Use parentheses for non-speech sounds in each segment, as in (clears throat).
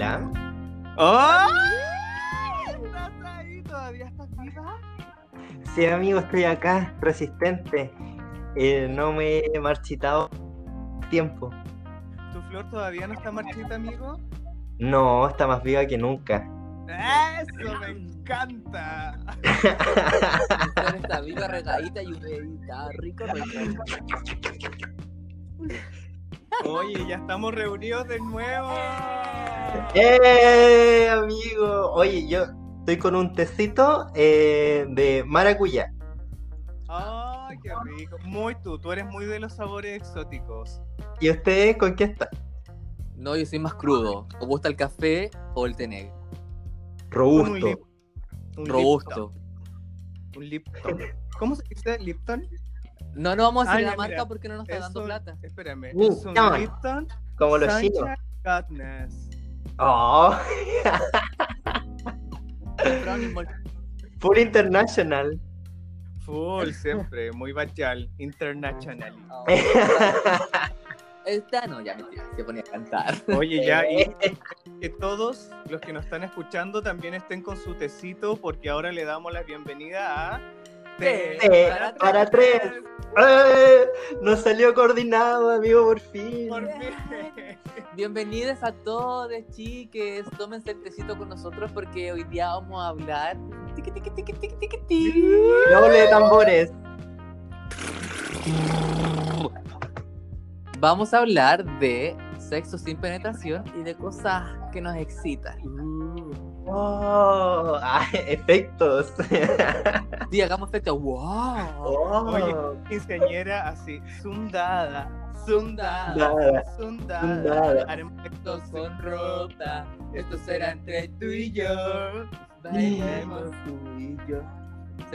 Hola. ¡Ay! ¿Estás ahí? ¿Todavía estás viva? Sí, amigo, estoy acá, resistente. Eh, no me he marchitado tiempo. ¿Tu flor todavía no está marchita, amigo? No, está más viva que nunca. ¡Eso me encanta! La flor está viva, regadita y humedita, rico, rico. Oye, ya estamos reunidos de nuevo. ¡Eh, amigo! Oye, yo estoy con un tecito eh, de maracuyá. ¡Ay, qué rico! Muy tú, tú eres muy de los sabores exóticos. ¿Y usted con qué está? No, yo soy más crudo. ¿Os gusta el café o el té negro? Un Robusto. lip- un Robusto. Lipton, Un Lipton. ¿Cómo se dice Lipton? No, no vamos a Ah, decir ya, la marca mira, porque no nos está Es dando plata. Espérame, Uh, es un llama. Lipton Como los chinos. Oh, full international. Full, siempre, muy bachal, international. Oh. (laughs) Esta no, ya mentira, se ponía a cantar. Oye, ya, y (laughs) que todos los que nos están escuchando también estén con su tecito, porque ahora le damos la bienvenida a Para para tres. ¡Eh! Nos salió coordinado, amigo, por fin. Por fin. Bienvenidos a todos, chiques. Tómense el tecito con nosotros porque hoy día vamos a hablar. Doble de tambores. Vamos a hablar de sexo sin penetración y de cosas que nos excitan. Oh, ah, (laughs) efectos. (laughs) Sí, hagamos efecto. ¡Wow! Oh. Oye, quinceañera así, zundada, zundada, Nada. zundada. Zundada. Haremos Esto sexo con sin ropa, esto será entre tú y yo. Bailemos tú y yo.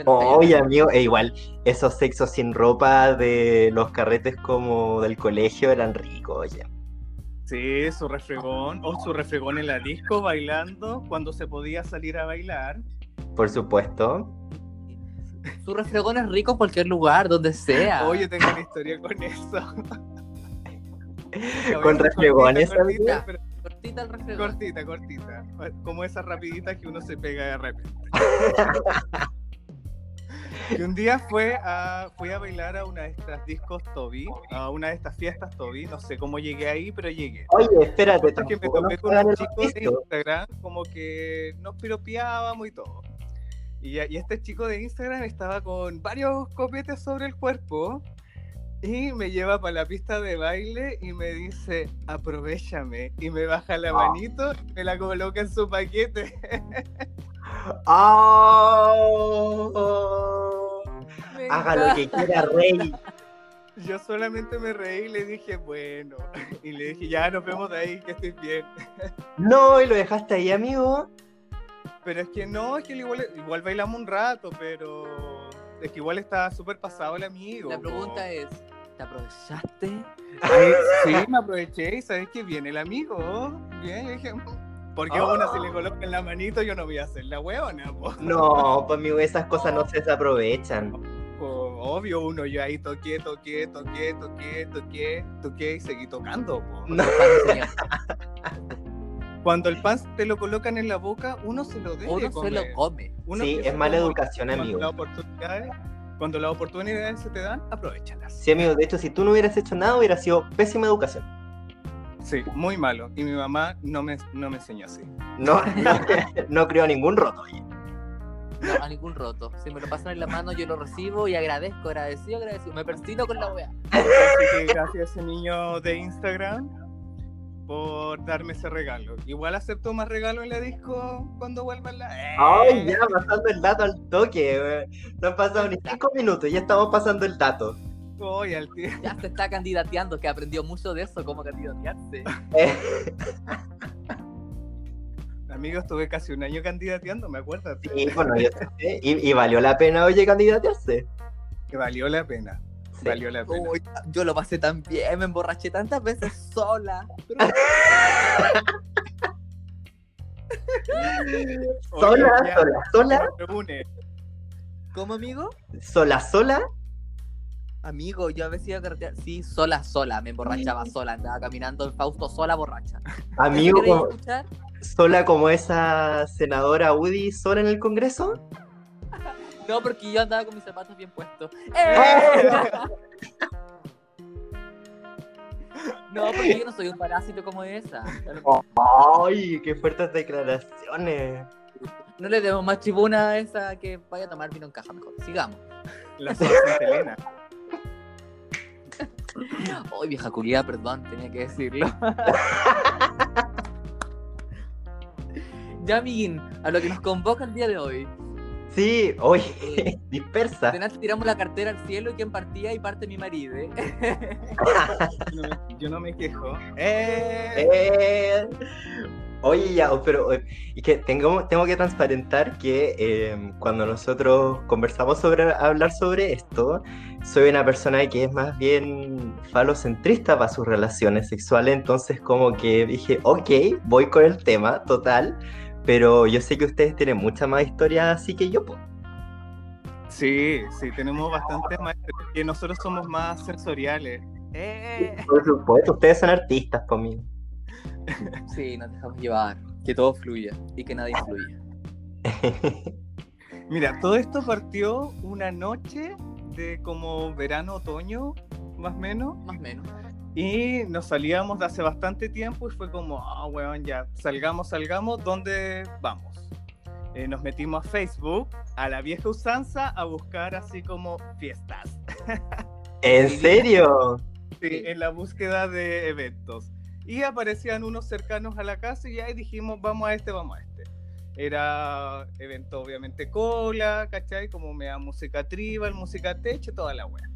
Oye, amigo, e igual, esos sexos sin ropa de los carretes como del colegio eran ricos, oye. Sí, su refregón, o su refregón en la disco bailando cuando se podía salir a bailar. Por supuesto. Su refregón es rico en cualquier lugar, donde sea. Oye, tengo una historia con eso. (laughs) Con refregones, cortita, cortita, cortita el refregón. cortita, cortita. Como esas rapiditas que uno se pega de repente. (laughs) Y un día fue a, fui a bailar a una de estas discos Toby, a una de estas fiestas Toby, no sé cómo llegué ahí, pero llegué. Oye, espérate, Cosa que me nos con un chico de. Instagram, como que nos piropeábamos y todo. Y, y este chico de Instagram estaba con varios copetes sobre el cuerpo y me lleva para la pista de baile y me dice, aprovechame. Y me baja la Ah. manito y me la coloca en su paquete. (laughs) ¡Oh! Haga lo que quiera, rey. Yo solamente me reí y le dije, bueno. Y le dije, ya nos vemos de ahí, que estés bien. No, y lo dejaste ahí, amigo. Pero es que no, es que igual, igual bailamos un rato, pero es que igual está súper pasado el amigo. La pregunta es, ¿te aprovechaste? Ay, sí, me aproveché y sabes que viene el amigo. Bien, yo dije, "Mm, porque a una se le coloca en la manito, yo no voy a hacer la hueona, po. No, pues amigo, esas cosas no se desaprovechan. Obvio, uno yo ahí toqué, toqué, toqué, toqué, toqué, toqué y seguí tocando. po. No. Cuando el pan te lo colocan en la boca, uno se lo debe Uno se lo come. Uno Sí, es mala educación, cuando amigo. oportunidades- Cuando las oportunidades se te dan, aprovechalas. Sí, amigo, de hecho, si tú no hubieras hecho nada, hubiera sido pésima educación. Sí, muy malo. Y mi mamá no me, no me enseñó así. No, (laughs) no, no creo ningún roto, oye. No, a ningún roto. Si me lo pasan en la mano, yo lo recibo y agradezco, agradecido, agradecido. Me persino con la wea. Así que gracias a ese niño de Instagram por darme ese regalo. Igual acepto más regalo en la disco cuando vuelva la. ¡Eh! Ay, ya, pasando el dato al toque. No han pasado ni cinco minutos, ya estamos pasando el dato. Al tío. Ya se está candidateando, que aprendió mucho de eso, cómo candidatearse. (laughs) Amigo, estuve casi un año candidateando, me acuerdo. sí, bueno, yo sé, y, y valió la pena, oye, candidatearse. Que valió la pena. Sí. Valió la pena. Uy, yo lo pasé tan bien, me emborraché tantas veces sola. (laughs) Sola, sola, sola. ¿Cómo, amigo? sola, sola. Amigo, yo a veces iba a carretear, sí, sola, sola, me emborrachaba (laughs) sola, andaba caminando en Fausto sola, borracha. Amigo, ¿Eso queréis como- escuchar? sola como esa senadora Woody sola en el Congreso. (laughs) No, porque yo andaba con mis zapatos bien puestos. (laughs) ¡Eh! No, porque yo no soy un parásito como esa. Ay, qué fuertes declaraciones. No le demos más tribuna a esa que vaya a tomar vino en caja mejor. Sigamos. La Santa Elena. (laughs) Ay, vieja culiada, perdón, tenía que decirlo. (laughs) ya, amiguín, a lo que nos convoca el día de hoy. Sí, oye, (laughs) dispersa. De nada tiramos la cartera al cielo y quien partía y parte mi marido. ¿eh? Yo no me, yo no me quejo. ¡Eh! Eh, Oye, ya, pero eh, y que tengo, tengo que transparentar que eh, cuando nosotros conversamos sobre hablar sobre esto, soy una persona que es más bien falocentrista para sus relaciones sexuales, entonces como que dije, ok, voy con el tema, total, pero yo sé que ustedes tienen mucha más historia así que yo, pues. Sí, sí, tenemos bastantes maestros que nosotros somos más sensoriales. ¡Eh! Por supuesto, ustedes son artistas conmigo. (laughs) Sí, nos dejamos llevar. Que todo fluya y que nada influya. (laughs) Mira, todo esto partió una noche de como verano, otoño, más o menos. Más o menos. Y nos salíamos de hace bastante tiempo y fue como, ah, weón, ya, salgamos, salgamos, ¿dónde vamos? Eh, nos metimos a Facebook, a la vieja usanza, a buscar así como fiestas. (laughs) ¿En serio? Sí, en la búsqueda de eventos. Y aparecían unos cercanos a la casa y ahí dijimos, vamos a este, vamos a este. Era evento obviamente cola, ¿cachai? Como me da música tribal, música techo, toda la wea.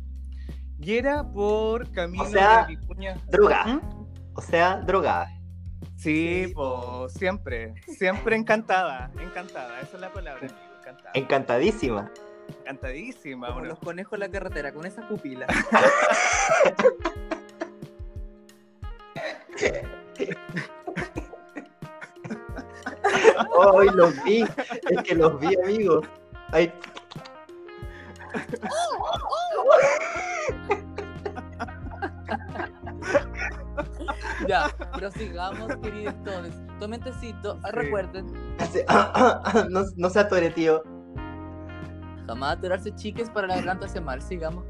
Y era por camino O sea, de Vicuña. Droga, ¿Mm? o sea, drogada. Sí, pues siempre, siempre encantada, encantada, esa es la palabra, amigo, encantada. Encantadísima. Encantadísima, Como bueno. los conejos en la carretera, con esa (laughs) pupila. Ay, los vi. Es que los vi, amigos. Ay, ya, prosigamos, queridos todos. Tomen tecito. Ah, Sí. Recuerden, hace- no, no se atore, tío. jamás atorarse chiques para la garganta hace mal. Sigamos.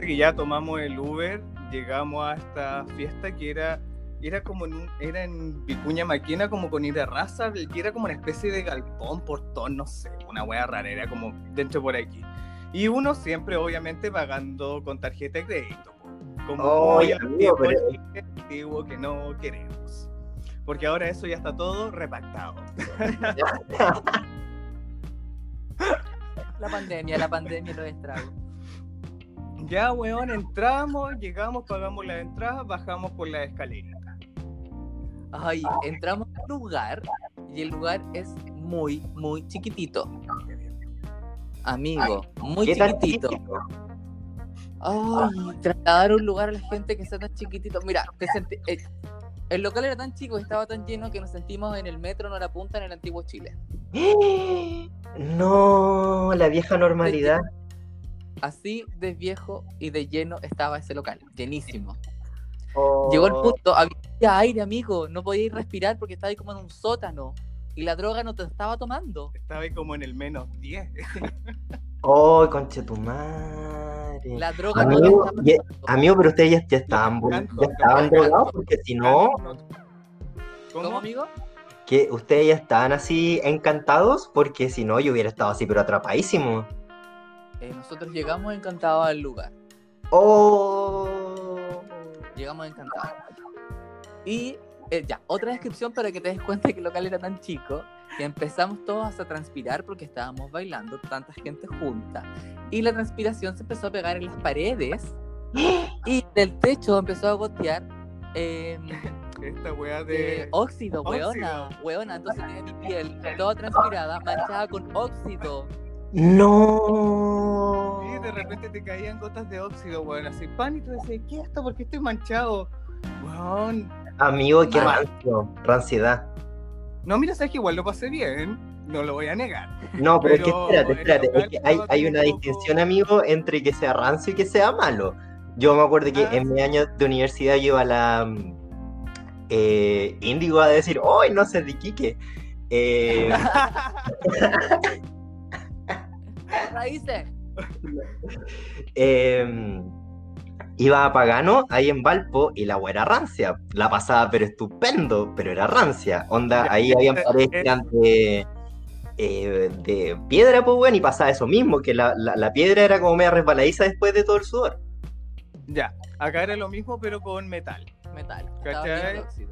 Que ya tomamos el Uber, llegamos a esta fiesta que era, era como en, un- era en Vicuña Maquena, como con ir a raza, y era como una especie de galpón, portón, no sé, una wea rara, era como dentro por aquí. Y uno siempre, obviamente, pagando con tarjeta de crédito, como amigo, tiempo pero- antiguo que no queremos. Porque ahora eso ya está todo repactado. (laughs) La pandemia, la pandemia lo estrago. Ya, weón, entramos, llegamos, pagamos la entrada, bajamos por la escalerita. Ay, entramos al lugar y el lugar es muy, muy chiquitito. Amigo, muy ¿Qué tan chiquitito. Ay, trasladar un lugar a la gente que sea tan chiquitito. Mira, te senti- eh, el local era tan chico, estaba tan lleno que nos sentimos en el metro no la punta en el antiguo Chile. (gasps) No, la vieja normalidad. Así de viejo y de lleno estaba ese local, llenísimo. Oh, Llegó el punto, había aire, amigo, no podíais respirar porque estaba ahí como en un sótano y la droga no te estaba tomando. Estaba ahí como en el menos 10. (laughs) Oh, conchetumare. La droga no Amigo, te estaba y- tomando. Amigo, pero ustedes ya, ya estaban, Canto, ya estaban drogados porque si no, ¿Cómo, ¿Cómo? amigo? que ustedes ya estaban así encantados porque si no yo hubiera estado así pero atrapadísimo. Eh, nosotros llegamos encantados al lugar. Oh. Llegamos encantados. Y eh, ya, otra descripción para que te des cuenta que el local era tan chico que empezamos todos a transpirar porque estábamos bailando, tanta gente junta. Y la transpiración se empezó a pegar en las paredes y del techo empezó a gotear eh, Esta eh, de. óxido, weona. Weona, entonces tenía mi piel toda transpirada, manchada con óxido. No. Sí, de repente te caían gotas de óxido, weón. Así, pan, y tú decías, ¿qué es esto? ¿Por qué estoy manchado? Weón. Amigo, qué rancio, ranciedad. No, mira, sabes que igual lo pasé bien. No lo voy a negar. No, pero, es que Pero espérate, espérate. Es que hay, hay una un poco- distinción, amigo, entre que sea rancio y que sea malo. Yo me acuerdo que Ah, en mi año de universidad yo iba a la mm, eh, Índigo a decir, ¡ay, no sé de Quique! Eh, (laughs) (laughs) Raíces. eh, iba a Pagano, ahí en Valpo, y la agua era rancia. La pasaba, pero estupendo, pero era rancia. Onda, Ya, ahí ya, habían ya, parejas de, eh, de piedra, pues bueno, y pasaba eso mismo, que la, la- la piedra era como media resbaladiza después de todo el sudor. ya, acá era lo mismo, pero con metal. Metal. Estaba.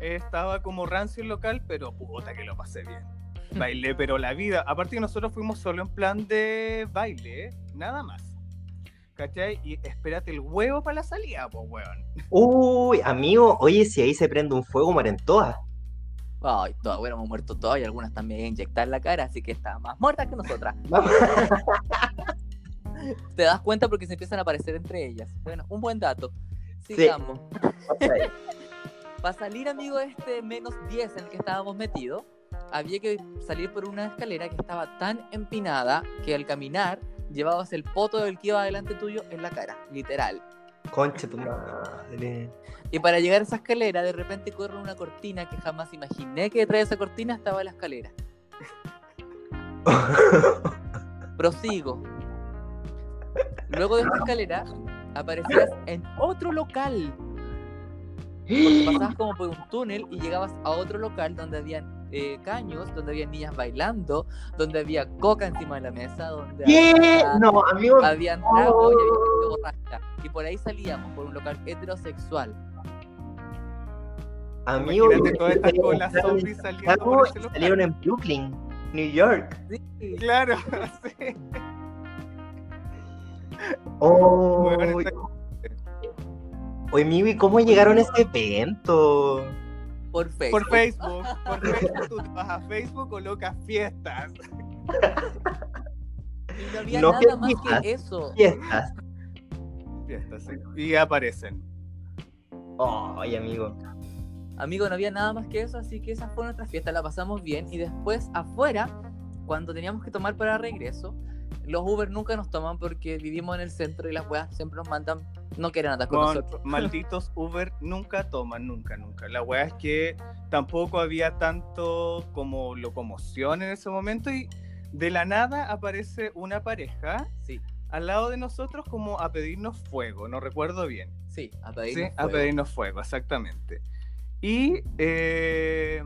Estaba como rancio el local, pero puta que lo pasé bien. Bailé, pero la vida. Aparte que nosotros fuimos solo en plan de baile, ¿eh? nada más. ¿Cachai? Y espérate el huevo para la salida, pues, weón. Uy, amigo, oye, si ahí se prende un fuego, mueren todas. Ay, todas hubiéramos muerto todas y algunas también inyectadas en la cara, así que estaban más muertas que nosotras. (laughs) Te das cuenta porque se empiezan a aparecer entre ellas. Bueno, un buen dato. Sigamos. Para (laughs) salir, amigo, este menos 10 en el que estábamos metidos, había que salir por una escalera que estaba tan empinada que al caminar llevabas el poto del que iba delante tuyo en la cara, literal. Concha tu madre. Y para llegar a esa escalera, de repente corre una cortina que jamás imaginé que detrás de esa cortina estaba la escalera. (laughs) Prosigo. Luego de esta escalera, aparecías en otro local. Porque pasabas como por un túnel y llegabas a otro local donde habían eh, caños, donde había niñas bailando, donde había coca encima de la mesa, donde ¿Qué? había, No, amigo, habían tragos y había gente borracha. Y por ahí salíamos, por un local heterosexual. amigo. Todas estas salieron colas en zombies salieron Brooklyn, New York. Sí. Claro, (laughs) sí. Oh, está- Oye, ¿y cómo llegaron a ese evento? Por Facebook. Por Facebook, por Facebook, tú te vas a Facebook, colocas fiestas. (laughs) Y no había No nada más fiestas. que eso. Fiestas. Fiestas, sí. Y aparecen. Ay, amigo. Amigo, no había nada más que eso, así que esa fue nuestra fiesta, la pasamos bien. Y después, afuera, cuando teníamos que tomar para regreso, los Uber nunca nos toman porque vivimos en el centro y las weas siempre nos mandan, no quieren andar con Con nosotros. (laughs) malditos Uber nunca toman, nunca, nunca. La weá es que tampoco había tanto como locomoción en ese momento y de la nada aparece una pareja Sí, al lado de nosotros como a pedirnos fuego, no recuerdo bien. sí, a Sí, pedirnos a fuego. pedirnos fuego, exactamente. Y eh,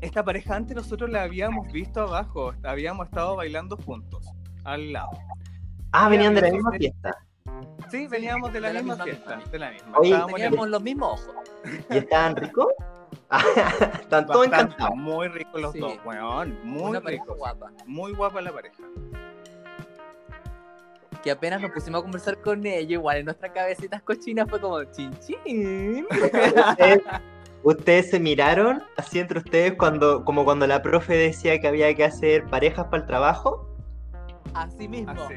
esta pareja antes nosotros la habíamos visto abajo, habíamos estado bailando juntos, al lado. Ah, venían de la misma fiesta. Sí, veníamos de la, de la misma, misma fiesta, misma. de la misma. Oye, el- Teníamos los mismos ojos. ¿Y estaban ricos? (laughs) Están todos encantados. Muy ricos los Sí. dos, weón. Muy ricos. guapa. Muy guapa la pareja. Que apenas nos pusimos a conversar con ella, igual en nuestras cabecitas cochinas fue como chin chin. Ustedes, se miraron así entre ustedes cuando, como cuando la profe decía que había que hacer parejas para el trabajo. Así mismo, Así.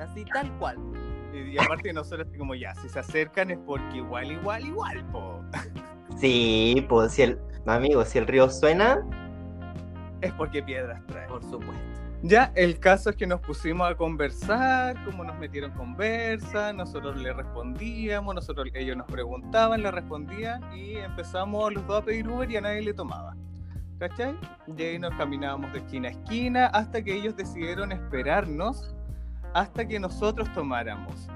así tal cual. Y, y aparte nosotros así como ya, si se acercan es porque igual, igual, igual, po. (laughs) Sí, pues si el amigo, si el río suena, Es porque piedras trae. Por supuesto. Ya, el caso es que nos pusimos a conversar, como nos metieron conversa, nosotros le respondíamos, nosotros ellos nos preguntaban, le respondían y empezamos los dos a pedir Uber y a nadie le tomaba. ¿Cachai? Y ahí nos caminábamos de esquina a esquina hasta que ellos decidieron esperarnos hasta que nosotros tomáramos.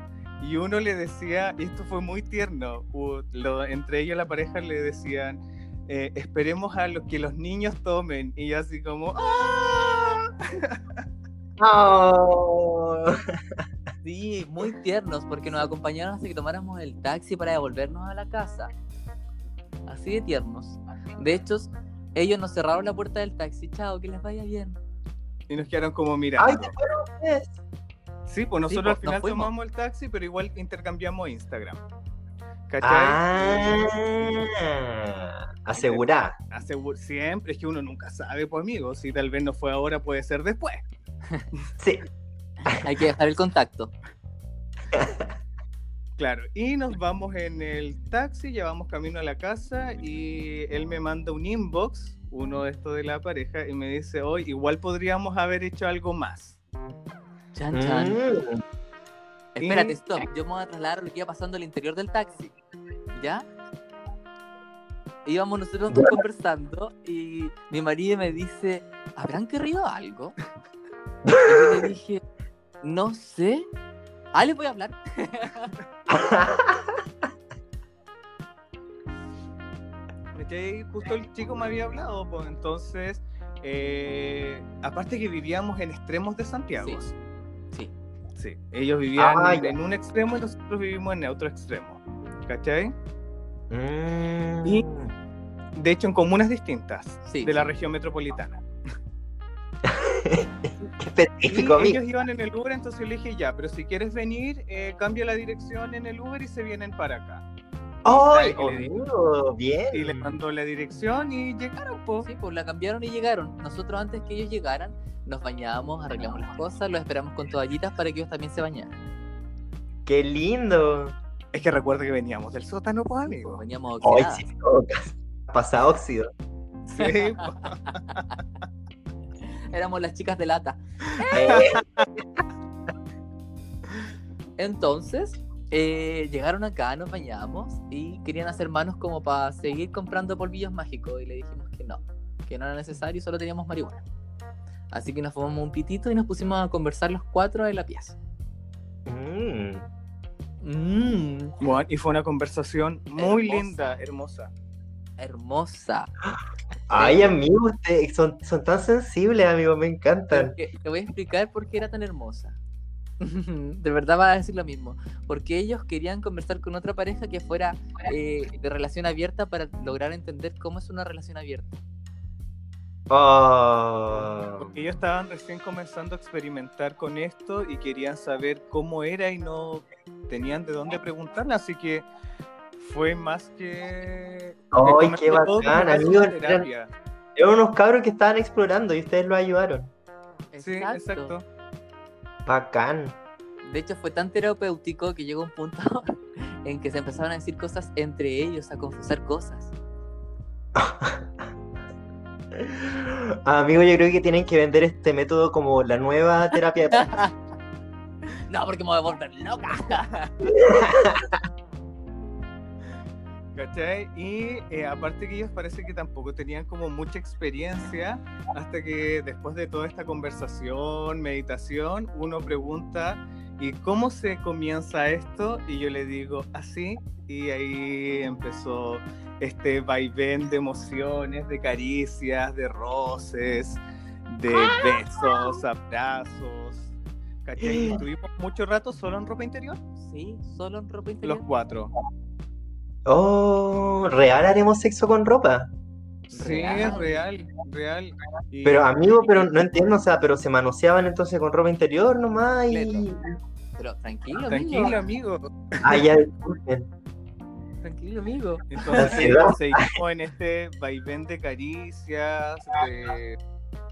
Y uno le decía, y esto fue muy tierno, lo- entre ellos la pareja le decían, eh, esperemos a lo que los niños tomen. Y yo así como, ¡ah! ¡Oh! Sí, muy tiernos porque nos acompañaron hasta que tomáramos el taxi para devolvernos a la casa. Así de tiernos. De hecho, ellos nos cerraron la puerta del taxi. Chao, que les vaya bien. Y nos quedaron como mirando. ¡Ay, qué fueron ustedes! Sí, pues nosotros pues, al final tomamos el taxi, pero igual intercambiamos Instagram. ¿Cachai? Ah, asegurá. Asegu- siempre, es que uno nunca sabe, pues amigo. Si tal vez no fue ahora, puede ser después. (laughs) (laughs) Sí. Hay que dejar el contacto. Claro, y nos vamos en el taxi, llevamos camino a la casa y él me manda un inbox, uno de estos de la pareja, y me dice, hoy igual podríamos haber hecho algo más. Chan, chan. Mm. Espérate, stop. Yo me voy a trasladar a lo que iba pasando al interior del taxi. ¿Ya? Íbamos nosotros dos conversando y mi marido me dice, ¿habrán querido algo? Y yo le dije, no sé. Ah, les voy a hablar. (laughs) Justo el chico me había hablado, pues entonces, eh, aparte que vivíamos en extremos de Santiago. Sí. Sí. Ellos vivían Ah, en, un extremo y nosotros vivimos en otro extremo. ¿Cachai? Mm. Y- De hecho, en comunas distintas Sí. de la región metropolitana. (laughs) Y específico, amigo. ellos iban en el Uber, entonces yo le dije, ya, pero si quieres venir, eh, cambia la dirección en el Uber y se vienen para acá. ¡Ay, amigo! Bien. Y le mandó la dirección y llegaron, pues. Sí, pues la cambiaron y llegaron. Nosotros antes que ellos llegaran, nos bañábamos, arreglamos las cosas, los esperamos con toallitas para que ellos también se bañaran. ¡Qué lindo! Es que recuerda que veníamos del sótano, pues, amigo. veníamos ¡Ay, oxidadas. sí! Pasado óxido. Sí. (laughs) Éramos las chicas de lata. Eh, Entonces, eh, llegaron acá, nos bañamos y querían hacer manos como para seguir comprando polvillos mágicos. Y le dijimos que no, que no era necesario, solo teníamos marihuana. Así que nos fumamos un pitito y nos pusimos a conversar los cuatro en la pieza. mm. Mmm, Bueno, y fue una conversación muy Hermosa. linda, hermosa. hermosa. Ay, amigo, ustedes son, son tan sensibles, amigo, me encantan. Te voy a explicar por qué era tan hermosa. (laughs) De verdad vas a decir lo mismo. Porque ellos querían conversar con otra pareja que fuera eh, de relación abierta para lograr entender cómo es una relación abierta. Oh. Porque ellos estaban recién comenzando a experimentar con esto y querían saber cómo era y no tenían de dónde preguntarle, así que fue más que... Ay, qué bacán. Eran unos cabros que estaban explorando y ustedes lo ayudaron. Sí, exacto. Bacán. De hecho, fue tan terapéutico que llegó un punto (laughs) en que se empezaron a decir cosas entre ellos, a confesar cosas. (laughs) Amigo, yo creo que tienen que vender este método como la nueva terapia. de- (laughs) No, porque me voy a volver loca. ¿Cachai? Y eh, aparte que ellos parece que tampoco tenían como mucha experiencia hasta que después de toda esta conversación, meditación, uno pregunta, ¿y cómo se comienza esto? Y yo le digo, así, y ahí empezó este vaivén de emociones, de caricias, de roces, de besos, abrazos. ¿Cachai? Y estuvimos mucho rato solo en ropa interior, Sí, solo en ropa los interior. cuatro. Oh, real haremos sexo con ropa. Sí, Real. es real, real. Y- Pero amigo, pero no entiendo, o sea, pero se manoseaban entonces con ropa interior nomás y. Pero tranquilo, Tranquilo, amigo. amigo. Ah, ya, disculpen. Tranquilo, amigo. Entonces seguimos en este vaivén de caricias, de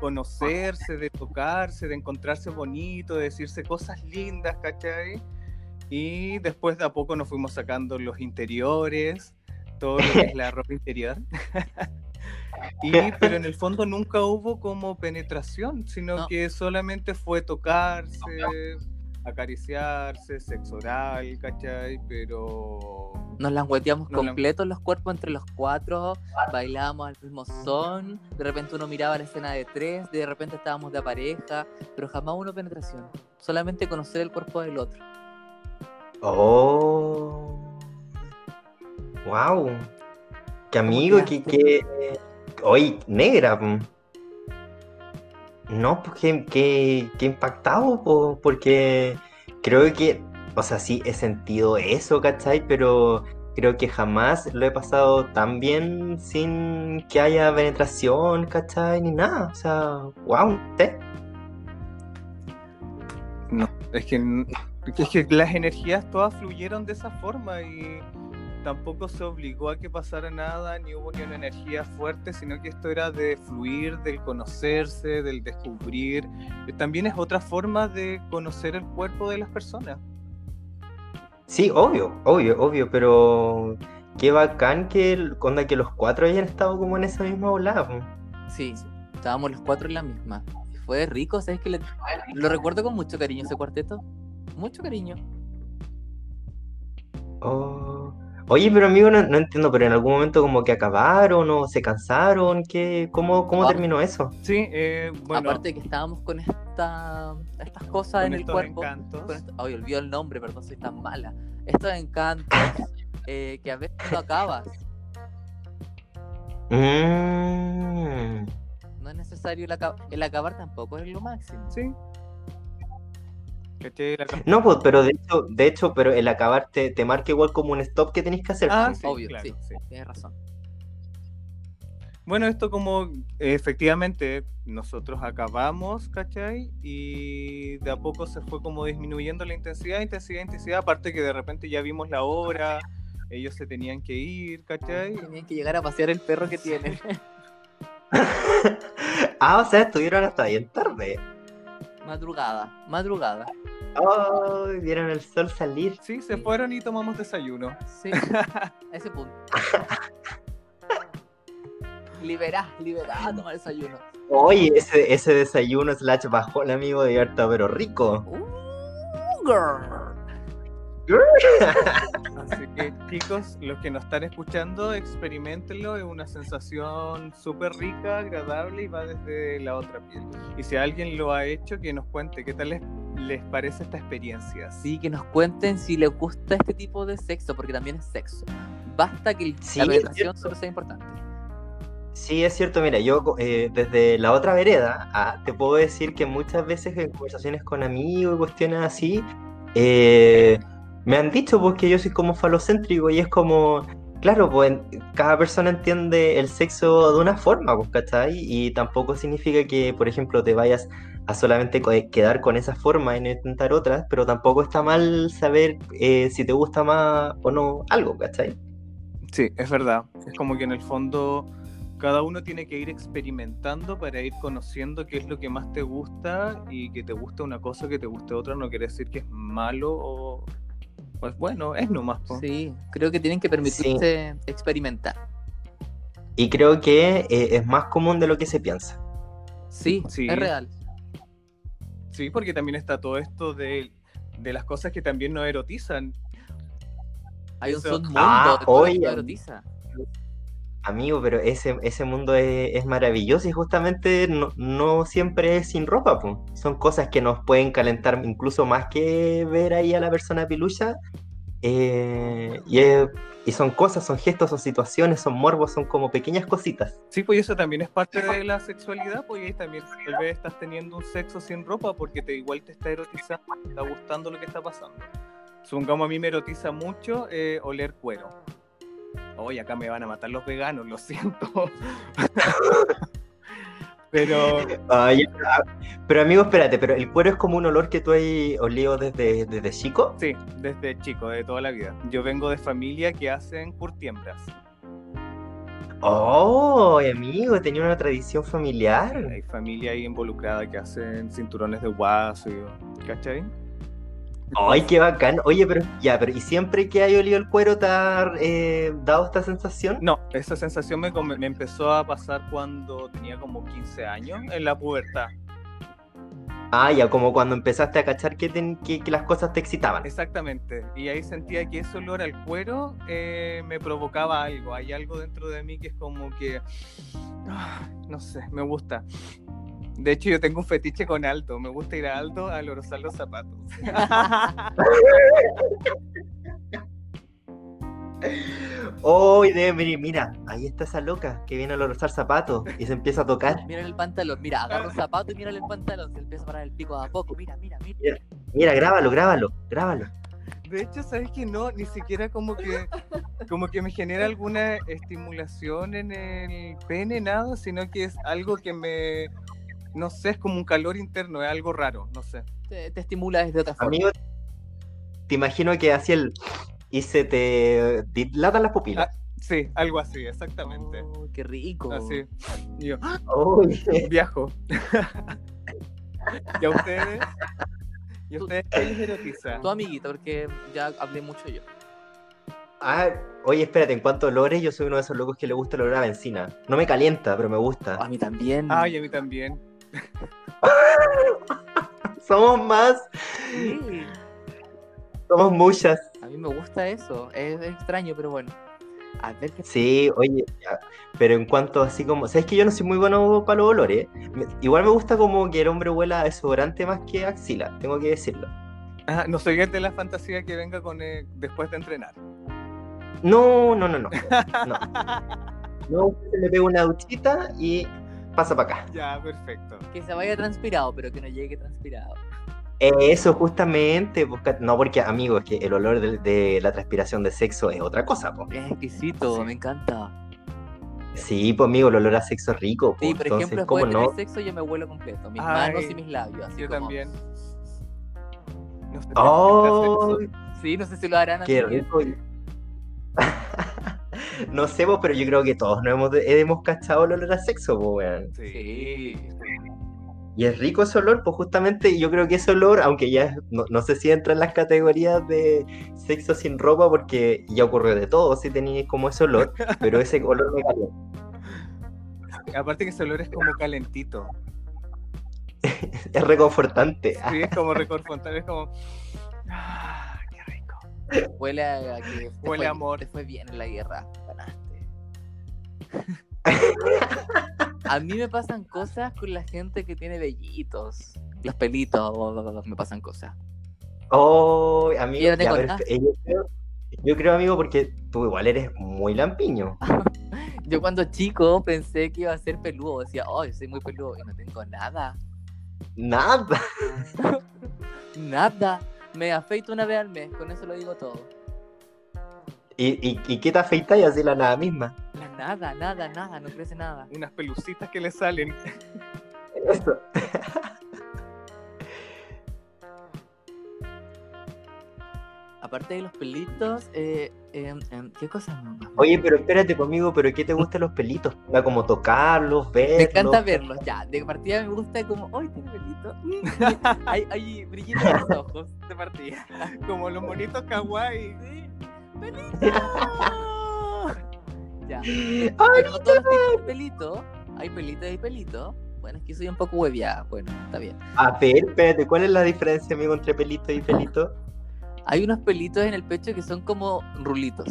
conocerse, de tocarse, de encontrarse bonito, de decirse cosas lindas, ¿cachai? Y después de a poco nos fuimos sacando los interiores, todo lo que es la ropa interior. (laughs) Y, pero en el fondo nunca hubo como penetración, sino No. que solamente fue tocarse, acariciarse, sexo oral, ¿cachai? Pero Nos langueteamos Nos lan- completos los cuerpos entre los cuatro, bailábamos al mismo son, de repente uno miraba la escena de tres, de repente estábamos de pareja, pero jamás una penetración, solamente conocer el cuerpo del otro. Oh. Wow. Que amigo, que, que. Oye, negra. No, pues que, que, que impactado, po, porque creo que, o sea, sí he sentido eso, ¿cachai? Pero creo que jamás lo he pasado tan bien sin que haya penetración, ¿cachai? Ni nada. O sea, wow, ¿eh? No, es que, es que las energías todas fluyeron de esa forma y tampoco se obligó a que pasara nada, ni hubo ni una energía fuerte, sino que esto era de fluir, del conocerse, del descubrir. Eh, También es otra forma de conocer el cuerpo de las personas. Sí, obvio, obvio, obvio, pero qué bacán que, el- onda, que los cuatro hayan estado como en esa misma po. Sí, estábamos los cuatro en la misma. Y fue rico, ¿sabes que le- Lo recuerdo con mucho cariño ese cuarteto. Mucho cariño. Oh. Oye, pero amigo, no, no entiendo, pero en algún momento como que acabaron o se cansaron, ¿qué, cómo, cómo Ah. terminó eso? Sí, eh, bueno, Aparte que estábamos con esta, estas cosas con en el estos cuerpo. encantos. Ay, olvido el nombre, perdón, soy tan mala. Estos encantos eh, que a veces no acabas. Mm. No es necesario el, aca- el acabar tampoco es lo máximo. Sí. No, pues, pero de hecho, de hehecho, pero el acabar te, te marca igual como un stop que tenés que hacer. Ah, pues. sí, Obvio, claro, sí, sí. tienes razón. Bueno, esto como eh, efectivamente nosotros acabamos, ¿cachai? Y de a poco se fue como disminuyendo la intensidad, intensidad, intensidad, aparte que de repente ya vimos la obra, ellos se tenían que ir, ¿cachai? Tenían que llegar a pasear el perro que tienen. (laughs) (laughs) ah, o sea, estuvieron hasta bien tarde. madrugada, madrugada. Oh, vieron el sol salir. Sí, se fueron y tomamos desayuno. Sí, a ese punto. (laughs) Liberá, liberá a tomar desayuno. Oye, ese, ese desayuno slash bajón, amigo, de harta, pero rico. Uh, girl. Así que chicos, los que nos están escuchando, experimentenlo, es una sensación súper rica, agradable y va desde la otra piel. Y si alguien lo ha hecho, que nos cuente qué tal les, les parece esta experiencia. Sí, que nos cuenten si les gusta este tipo de sexo, porque también es sexo. Basta que el- Sí, la penetración solo sea importante. Sí, es cierto, mira, yo eh, desde la otra vereda ah, te puedo decir que muchas veces en conversaciones con amigos y cuestiones así, eh, me han dicho pues que yo soy como falocéntrico y es como, claro, pues cada persona entiende el sexo de una forma, pues, ¿cachai? Y tampoco significa que, por ejemplo, te vayas a solamente co- quedar con esa forma y no intentar otras, pero tampoco está mal saber eh, si te gusta más o no algo, ¿cachai? Sí, es verdad. Es como que en el fondo cada uno tiene que ir experimentando para ir conociendo qué es lo que más te gusta y que te gusta una cosa, que te guste otra, no quiere decir que es malo o pues bueno, es nomás. po. Sí, creo que tienen que permitirse experimentar. Y creo que eh, es más común de lo que se piensa. Sí, Sí. es real. Sí, porque también está todo esto de, de las cosas que también nos erotizan. Hay un submundo Ah, de cosas que erotiza. Amigo, pero ese, ese mundo es, es maravilloso y justamente no, no siempre es sin ropa, pues. Son cosas que nos pueden calentar incluso más que ver ahí a la persona pilucha. eh, y, y son cosas, son gestos, son situaciones, son morbos, son como pequeñas cositas. Sí, pues eso también es parte de la sexualidad, pues ahí también tal vez estás teniendo un sexo sin ropa porque te igual te está erotizando, te está gustando lo que está pasando. Supongamos a mí me erotiza mucho eh, oler cuero. Oye, acá me van a matar los veganos, lo siento. (laughs) Pero Ay, pero amigo, espérate, pero el cuero es como un olor que tú has olido desde, desde chico. sí, desde chico, de toda la vida. Yo vengo de familia que hacen curtiembras. Oh, amigo, tenía una tradición familiar. Hay familia ahí involucrada que hacen cinturones de guaso, y- ¿cachai? Ay, qué bacán. Oye, pero ya, pero ¿y siempre que hay olido el cuero te ha eh, dado esta sensación? No, esa sensación me, me empezó a pasar cuando tenía como 15 años, en la pubertad. Ah, ya, como cuando empezaste a cachar que, ten- que, que las cosas te excitaban. Exactamente. Y ahí sentía que ese olor al cuero eh, me provocaba algo. Hay algo dentro de mí que es como que, ah, no sé, me gusta. De hecho, yo tengo un fetiche con Aldo. Me gusta ir a Aldo a olorosar los zapatos. (laughs) Oh, venir, mira, ahí está esa loca que viene a olorosar zapatos y se empieza a tocar. Mira el pantalón, mira, agarra un zapato y mira el pantalón, se empieza a parar el pico de a poco, mira, mira, mira. Mira, grábalo, grábalo, grábalo. De hecho, ¿sabes que no? Ni siquiera como que, como que me genera alguna estimulación en el pene, nada, sino que es algo que me, no sé, es como un calor interno, es algo raro, no sé. Te, te estimula desde otra forma. Amigo, te imagino que así el... y se te dilatan las pupilas. Sí, algo así, exactamente. Oh, qué rico. Así. Yo, ¡ah! Uy. viajo. (laughs) ¿Y a ustedes? ¿Y a ustedes qué les erotiza? Tu amiguita, porque ya hablé mucho yo. Ah, oye, espérate, en cuanto a olores, yo soy uno de esos locos que le gusta el olor a benzina. No me calienta, pero me gusta. A mí también. Ay, a mí también. (laughs) Somos más, Sí, somos muchas. a mí me gusta eso. Es, es extraño, pero bueno. A ver qué Sí, oye, ya, pero en cuanto así como, sabes que yo no soy muy bueno para los olores. Me- igual me gusta como que el hombre huela a desodorante más que axila, tengo que decirlo. Ah, no soy de la fantasía que venga con eh, después de entrenar. No, no, no, no. (laughs) No, no se le pega una duchita y pasa para acá. ya, perfecto. Que se vaya transpirado, pero que no llegue transpirado. Eso justamente, pues, ca- no porque amigo, es que el olor de, de la transpiración de sexo es otra cosa, pues. Es exquisito, Sí. me encanta. Sí, pues amigo, el olor a sexo es rico, pues. Sí, por Entonces, ejemplo, ¿cómo después de no? tener sexo yo me huelo completo. Mis Ay, manos y mis labios. Así Yo como- también. (laughs) No sé ¡Oh! Sí, no sé si lo harán ¡Qué así. rico! No sé, pues, pero yo creo que todos nos hemos, hemos cachado el olor a sexo, pues, weón. Sí. Y es rico ese olor, pues justamente yo creo que ese olor, aunque ya no, no sé si entra en las categorías de sexo sin ropa, porque ya ocurrió de todo si tenías como ese olor, pero ese (laughs) olor me calienta. Aparte que ese olor es como calentito. (laughs) Es reconfortante. Sí, es como (laughs) reconfortante, es como. Huele a, a que te Huele fue, amor. Te fue bien en la guerra. Ganaste. (laughs) a mí me pasan cosas con la gente que tiene vellitos. Los pelitos, me pasan cosas. Oh, amigo, Yo no ya, eh, yo, creo, yo creo, amigo, porque tú igual eres muy lampiño. (laughs) Yo cuando chico pensé que iba a ser peludo. Decía, oh, yo soy muy peludo. Y no tengo nada. Nada. (laughs) Nada. Me afeito una vez al mes. Con eso lo digo todo. ¿Y, y, y qué te afeitas y así la nada misma? La nada, nada, nada. No crece nada. Unas pelucitas que le salen. Eso. (laughs) Aparte de los pelitos, eh, em, em, ¿qué cosas más? Oye, pero espérate conmigo, pero ¿qué te gustan los pelitos? ¿Va como tocarlos, verlos? Me encanta verlos, ya. De partida me gusta como, ¡ay, tiene pelito! (laughs) Hay, hay brillitos en los ojos, de partida. (laughs) Como los monitos kawaii. Sí. ¡Pelito! ya. ¡Ay! Pero no todos los tipos de pelito. Hay pelitos y pelitos. Bueno, es que soy un poco hueviada. Bueno, está bien. A ver, espérate, ¿cuál es la diferencia, amigo, entre pelito y pelito? Hay unos pelitos en el pecho que son como rulitos.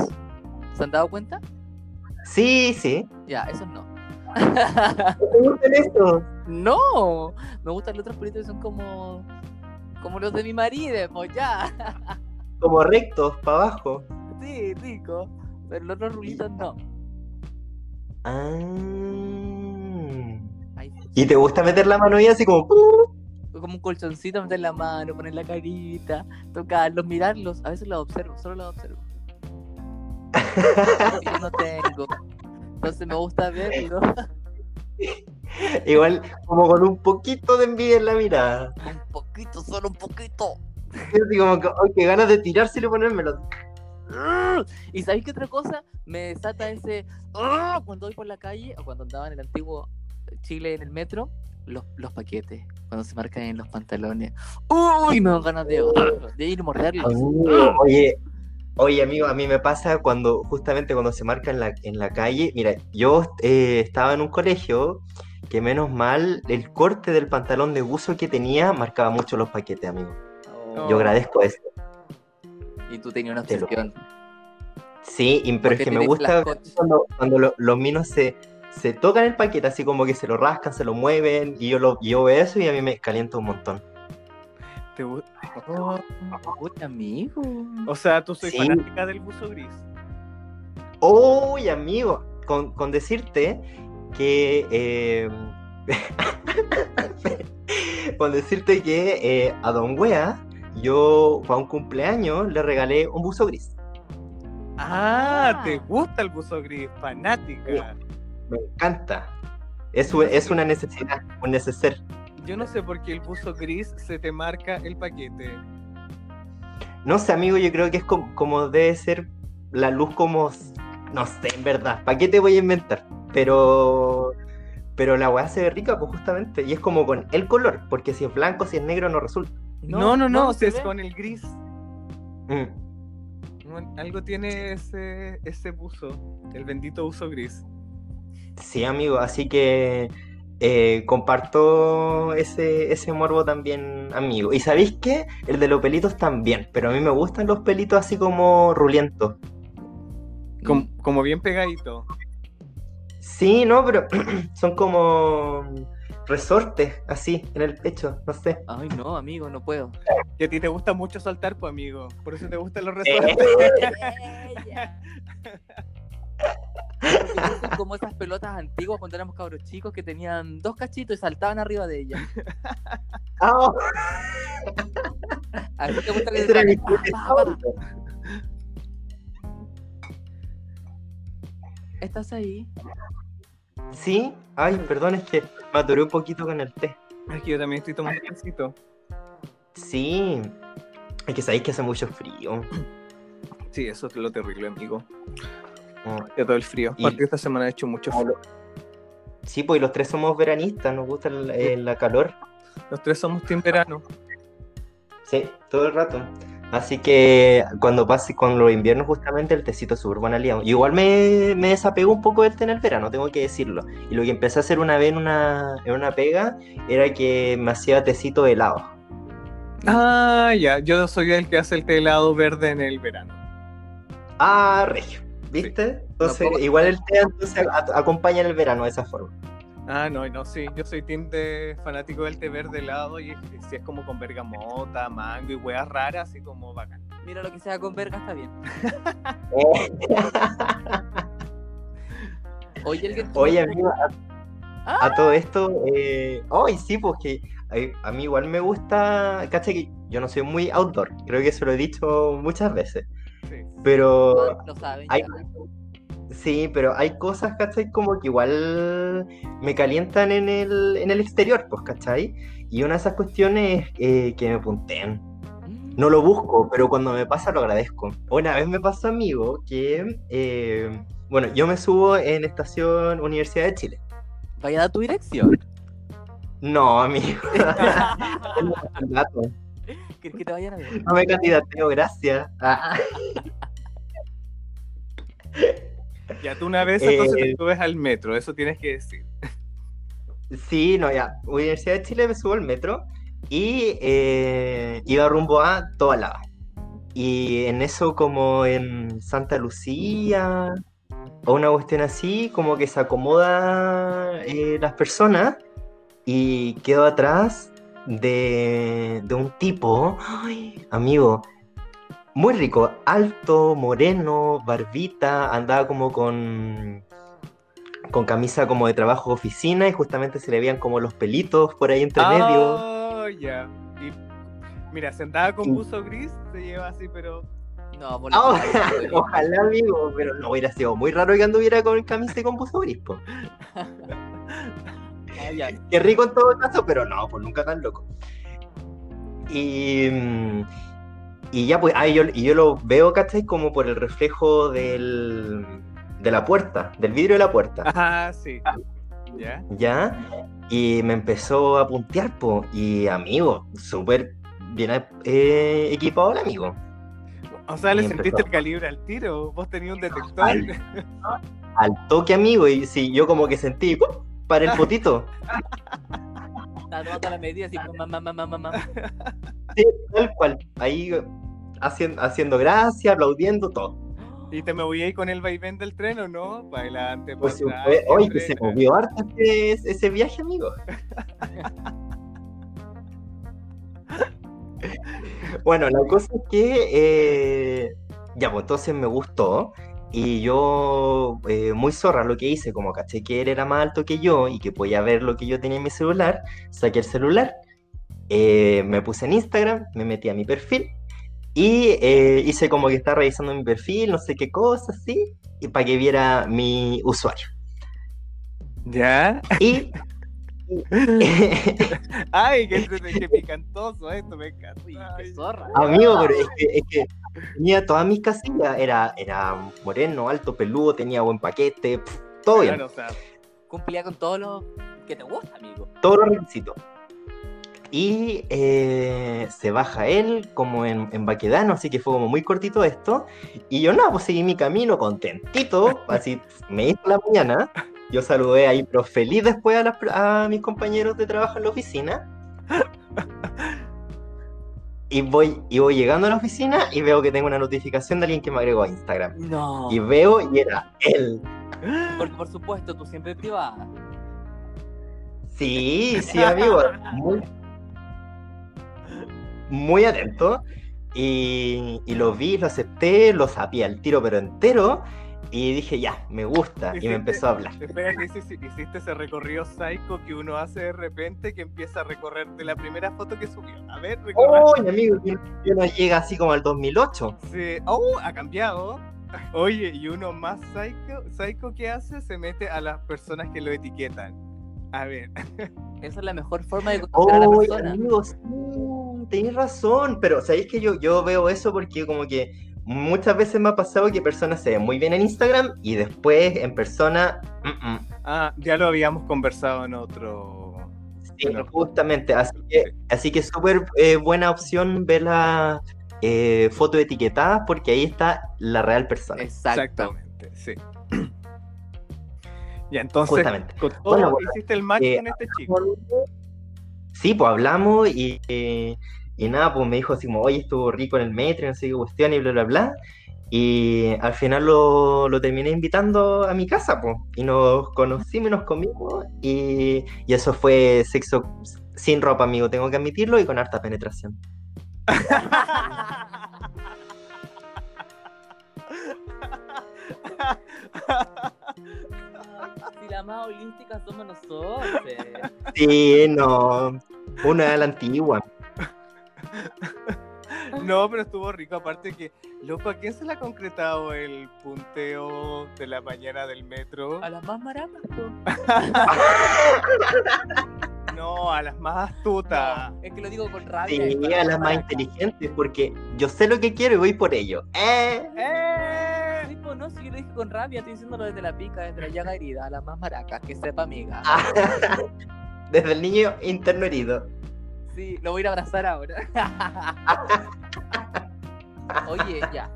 ¿Se han dado cuenta? Sí, sí. Ya, esos no. ¿Te gustan estos? no, me gustan los otros pelitos que son como como los de mi marido, pues ya. Como rectos, para abajo. Sí, rico. Pero los otros rulitos no. Ah. ¿Y te gusta meter la mano ahí así como... Como un colchoncito, meter la mano, poner la carita, tocarlos, mirarlos. A veces los observo, solo los observo. Yo no tengo. Entonces me gusta verlo. Igual, como con un poquito de envidia en la mirada. Un poquito, solo un poquito. Así como que, qué ganas de tirárselo y ponérmelo. ¿Y sabéis qué otra cosa? Me desata ese. ¡Ah! Cuando voy por la calle o cuando andaba en el antiguo Chile en el metro, los, los paquetes, cuando se marcan en los pantalones. ¡Uy! Me dan ganas de, de ir a morderlos. Amigo, Oye, oye, amigo, a mí me pasa cuando, justamente cuando se marca en la, en la calle. Mira, yo eh, estaba en un colegio que menos mal el corte del pantalón de buzo que tenía marcaba mucho los paquetes, amigo. Oh. Yo agradezco eso. Y tú tenías una lo- obsesión. Sí, pero es que me gusta cuando, cuando lo- los minos se, se tocan el paquete, así como que se lo rascan, se lo mueven, y yo, lo, yo veo eso y a mí me calienta un montón. ¿Te gu- Oh, uy, amigo. O sea, tú soy Sí. fanática del buzo gris. Uy, amigo, con, con decirte que. eh, (laughs) con decirte que eh, a Don Wea, yo para un cumpleaños le regalé un buzo gris. Ah, Ah. ¿te gusta el buzo gris? Fanática. Me encanta. Es, es una necesidad, un neceser. Yo no sé por qué el buzo gris se te marca el paquete. No sé, amigo, yo creo que es como, como debe ser la luz como... No sé, en verdad. ¿Para qué te voy a inventar? Pero... Pero la weá se ve rica, pues justamente. Y es como con el color, porque si es blanco, si es negro, no resulta. No, no, no, se si es ve. con el gris. Mm. Bueno, algo tiene ese, ese buzo, el bendito uso gris. Sí, amigo, así que eh, comparto ese, ese morbo también, amigo. ¿Y sabéis qué? El de los pelitos también, pero a mí me gustan los pelitos así como rulientos. Com- como bien pegadito. Sí, no, pero (clears throat) son como resortes así en el pecho, no sé. Ay, no, amigo, no puedo. Que a ti te gusta mucho saltar, pues amigo. Por eso te gustan los Eh. resortes. (laughs) (laughs) Son como esas pelotas antiguas cuando éramos cabros chicos que tenían dos cachitos y saltaban arriba de ellas. (laughs) Ah, A te gusta que ese era mi te favorito. ¿Estás ahí? Sí, ay, perdón, es que me atoré un poquito con el té. Es que yo también estoy tomando tecito. Sí, es que sabéis que hace mucho frío. Sí, eso es lo terrible, amigo. Ya todo el frío. Y- Aparte de esta semana ha hecho mucho frío. Sí, pues y los tres somos veranistas, nos gusta el- eh, la calor. Los tres somos team verano. Sí, todo el rato. Así que cuando pase con los inviernos, justamente el tecito es súper buen aliado. Y igual me, me desapego un poco del té en el verano, tengo que decirlo. Y lo que empecé a hacer una vez en una, en una pega era que me hacía tecito helado. Ah, ya. Yo soy el que hace el té helado verde en el verano. Ah, regio, ¿viste? Entonces, igual el té entonces, a- acompaña en el verano de esa forma. Ah, no, no, sí. Yo soy team de fanático del té verde helado y, si es como con bergamota, mango y hueas raras, así como bacán. Mira lo que sea con verga está bien. (laughs) Oye, alguien. Oye, amigo, a, a todo esto, eh, ay, sí, pues que a, a mí igual me gusta, caché que yo no soy muy outdoor, creo que eso lo he dicho muchas veces. Pero Lo saben. hay, sí, pero hay cosas, ¿cachai? Como que igual me calientan en el, en el exterior, pues, ¿cachai? Y una de esas cuestiones es eh, que me punten. No lo busco, pero cuando me pasa lo agradezco. Una vez me pasó, amigo, que, eh, bueno, yo me subo en estación Universidad de Chile. Vaya a dar tu dirección. No, amigo. (laughs) (laughs) ¿Quieres que te vayan a ver? No me candidateo, gracias. Ah, (laughs) Ya tú una vez entonces Eh, te subes al metro, eso tienes que decir. sí, no, ya. Universidad de Chile me subo al metro y eh, iba rumbo a Tobalaba. Y en eso, como en Santa Lucía o una cuestión así, como que se acomoda eh, las personas y quedo atrás de, de un tipo, ay, amigo, muy rico, alto, moreno, barbita, andaba como con, con camisa como de trabajo de oficina y justamente se le veían como los pelitos por ahí entre medio. Oh, ya. Y mira, sentada con buzo gris, se lleva así, pero No, por Ah, la- (laughs) ojalá, amigo, pero no hubiera sido muy raro que anduviera con camisa y con buzo gris, po. (laughs) Ah. Qué rico en todo caso, pero no, pues nunca tan loco. Y, mm, y ya, pues, ah, yo, y yo lo veo, ¿cachai? Como por el reflejo del, de la puerta, del vidrio de la puerta, Ajá, sí. ¿Ya? ¿ya? Y me empezó a puntear, po, y amigo, súper bien eh, equipado el amigo. O sea, le Y sentiste empezó. el calibre al tiro. Vos tenías un detector. Al- (laughs) Al toque, amigo, y sí, yo como que sentí, ¡pum! para el potito. Estaba tomando la medida así, mamá, mamá, mamá, mamá. Sí, tal cual. Ahí haciendo, haciendo gracia, aplaudiendo, todo. ¿Y te moví ahí con el vaivén del tren o no? Para Pues atrás. fue- oye, que se movió harto ese, ese viaje, amigo. (laughs) bueno, la cosa es que eh, ya, pues entonces me gustó. Y yo, eh, muy zorra lo que hice, como caché que él era más alto que yo y que podía ver lo que yo tenía en mi celular, saqué el celular, eh, me puse en Instagram, me metí a mi perfil y eh, hice como que estaba revisando mi perfil, no sé qué cosa, así, y para que viera mi usuario. ¿Ya? Y (laughs) (laughs) Ay, qué, qué, picantoso esto, me encanta. Ay. qué zorra. amigo, pero es que, es que tenía todas mis casillas, era, era moreno, alto, peludo, tenía buen paquete, todo bien, Claro, o sea, Cumplía con todos los que te gusta, amigo. todos los requisitos. Y eh, se baja él como en, en Baquedano, así que fue como muy cortito esto. Y yo nada, pues seguí mi camino contentito, (laughs) así me hizo la mañana. Yo saludé ahí, pero feliz después a, mis compañeros de trabajo en la oficina. Y voy, y voy llegando a la oficina y veo que tengo una notificación de alguien que me agregó a Instagram. No. Y veo y era él. Porque por supuesto, tú siempre privada. Sí, sí, amigo. Muy, muy atento. Y, y lo vi, lo acepté, lo sapié al tiro, pero entero. Y dije, ya, me gusta. Y me empezó a hablar. Espera, que hiciste, hiciste ese recorrido psycho que uno hace de repente que empieza a recorrer de la primera foto que subió. A ver, recorre. ¡Uy, amigo! que que no llega así como al 2008. Sí. Oh, ha cambiado. Oye, y uno más psycho, psycho que hace se mete a las personas que lo etiquetan. A ver, Esa es la mejor forma de (laughs) conocer a la ¡Uy, persona. amigo! Sí, tenés razón. Pero, ¿sabéis que yo, yo veo eso porque como que muchas veces me ha pasado que personas se ven muy bien en Instagram y después en persona... mm, mm. ah, ya lo habíamos conversado en otro. Sí, Bueno. justamente. Así que, así que súper eh, buena opción ver la eh, foto etiquetada porque ahí está la real persona. Exacto. Exactamente, sí. (clears throat) ya, entonces, Justamente. con todo, Bueno, bueno, hiciste el match eh, con este chico. Sí, pues hablamos y, y nada, pues me dijo así como, oye, estuvo rico en el metro, no sé qué cuestión y bla, bla, bla. Y al final lo, lo terminé invitando a mi casa, pues. Y nos conocimos y nos comimos. Y, y eso fue sexo sin ropa, amigo, tengo que admitirlo, y con harta penetración. (laughs) Más holística somos nosotros. Sí, no. Una de la antigua. (laughs) No, pero estuvo rico. Aparte que, loco, ¿a quién se le ha concretado el punteo de la mañana del metro? A las más maracas. (laughs) No, a las más astutas. No, es que lo digo con rabia. Sí, a las más maracas. inteligentes, porque yo sé lo que quiero y voy por ello. ¡Eh! ¡Eh! No, si yo lo dije con rabia, estoy diciéndolo desde la pica, desde la (laughs) llaga herida, a las más maracas, que sepa amiga. Ah, (laughs) Desde el niño interno herido. Sí, lo voy a ir a abrazar ahora. (laughs) Oye, ya.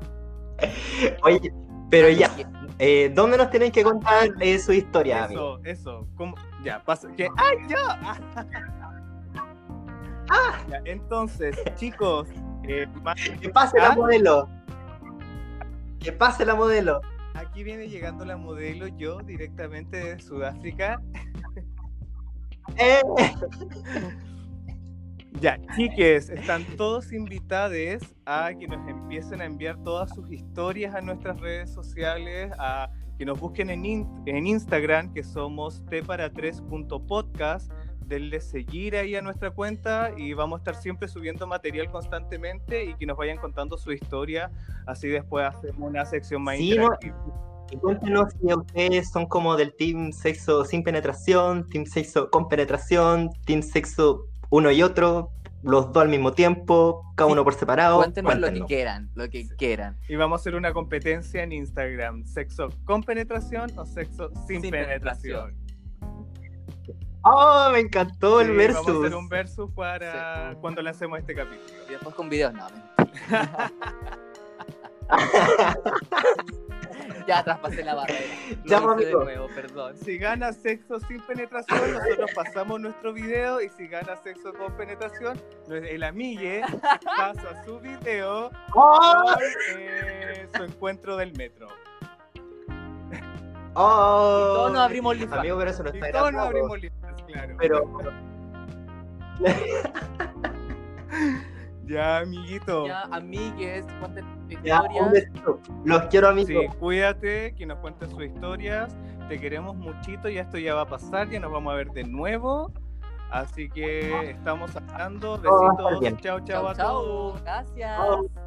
Oye, pero ya, eh, ¿dónde nos tienen que contar eh, su historia, amigo? Eso, eso. ¿Cómo? Ya, pasa. ¿Qué? ¡Ay, ya! Ya, entonces, chicos, eh, Que pase la ¿Ah? modelo. Que pase la modelo. aquí viene llegando la modelo yo directamente de Sudáfrica. Eh, Ya, chiques, están todos invitados a que nos empiecen a enviar todas sus historias a nuestras redes sociales, a que nos busquen en, in- en Instagram, que somos tpara3.podcast. Denle seguir ahí a nuestra cuenta y vamos a estar siempre subiendo material constantemente y que nos vayan contando su historia. Así después hacemos una sección más Sí, no- interactiva. y cuéntenos si ustedes son como del team sexo sin penetración, team sexo con penetración, team sexo uno y otro, los dos al mismo tiempo, cada uno por separado. cuéntenos lo que Cuéntenos. quieran, lo que quieran. Y vamos a hacer una competencia en Instagram: sexo con penetración o sexo sin, Sin penetración. ¡Oh, me encantó el Sí, versus! Vamos a hacer un versus para cuando lancemos este capítulo. Y después con videos, no, mentira. (laughs) ya traspasé la barrera. Ya, de nuevo, perdón. Si gana sexo sin penetración, nosotros pasamos nuestro video. Y si gana sexo con penetración, el amigue pasa su video (laughs) ¡Oh! con eh, su encuentro del metro. ¡Oh! Todos nos abrimos OnlyFans. Amigo, pero eso no Y está todos nos abrimos listas, claro. Pero, Ya, amiguito. Ya, amigues, cuenten ya, historias. Los quiero, amigos. Sí, cuídate, que nos cuenten sus historias. Te queremos muchito, ya esto ya va a pasar, ya nos vamos a ver de nuevo. Así que estamos hablando. Besitos. Chao, chao Chao, a todos. Gracias. Chao.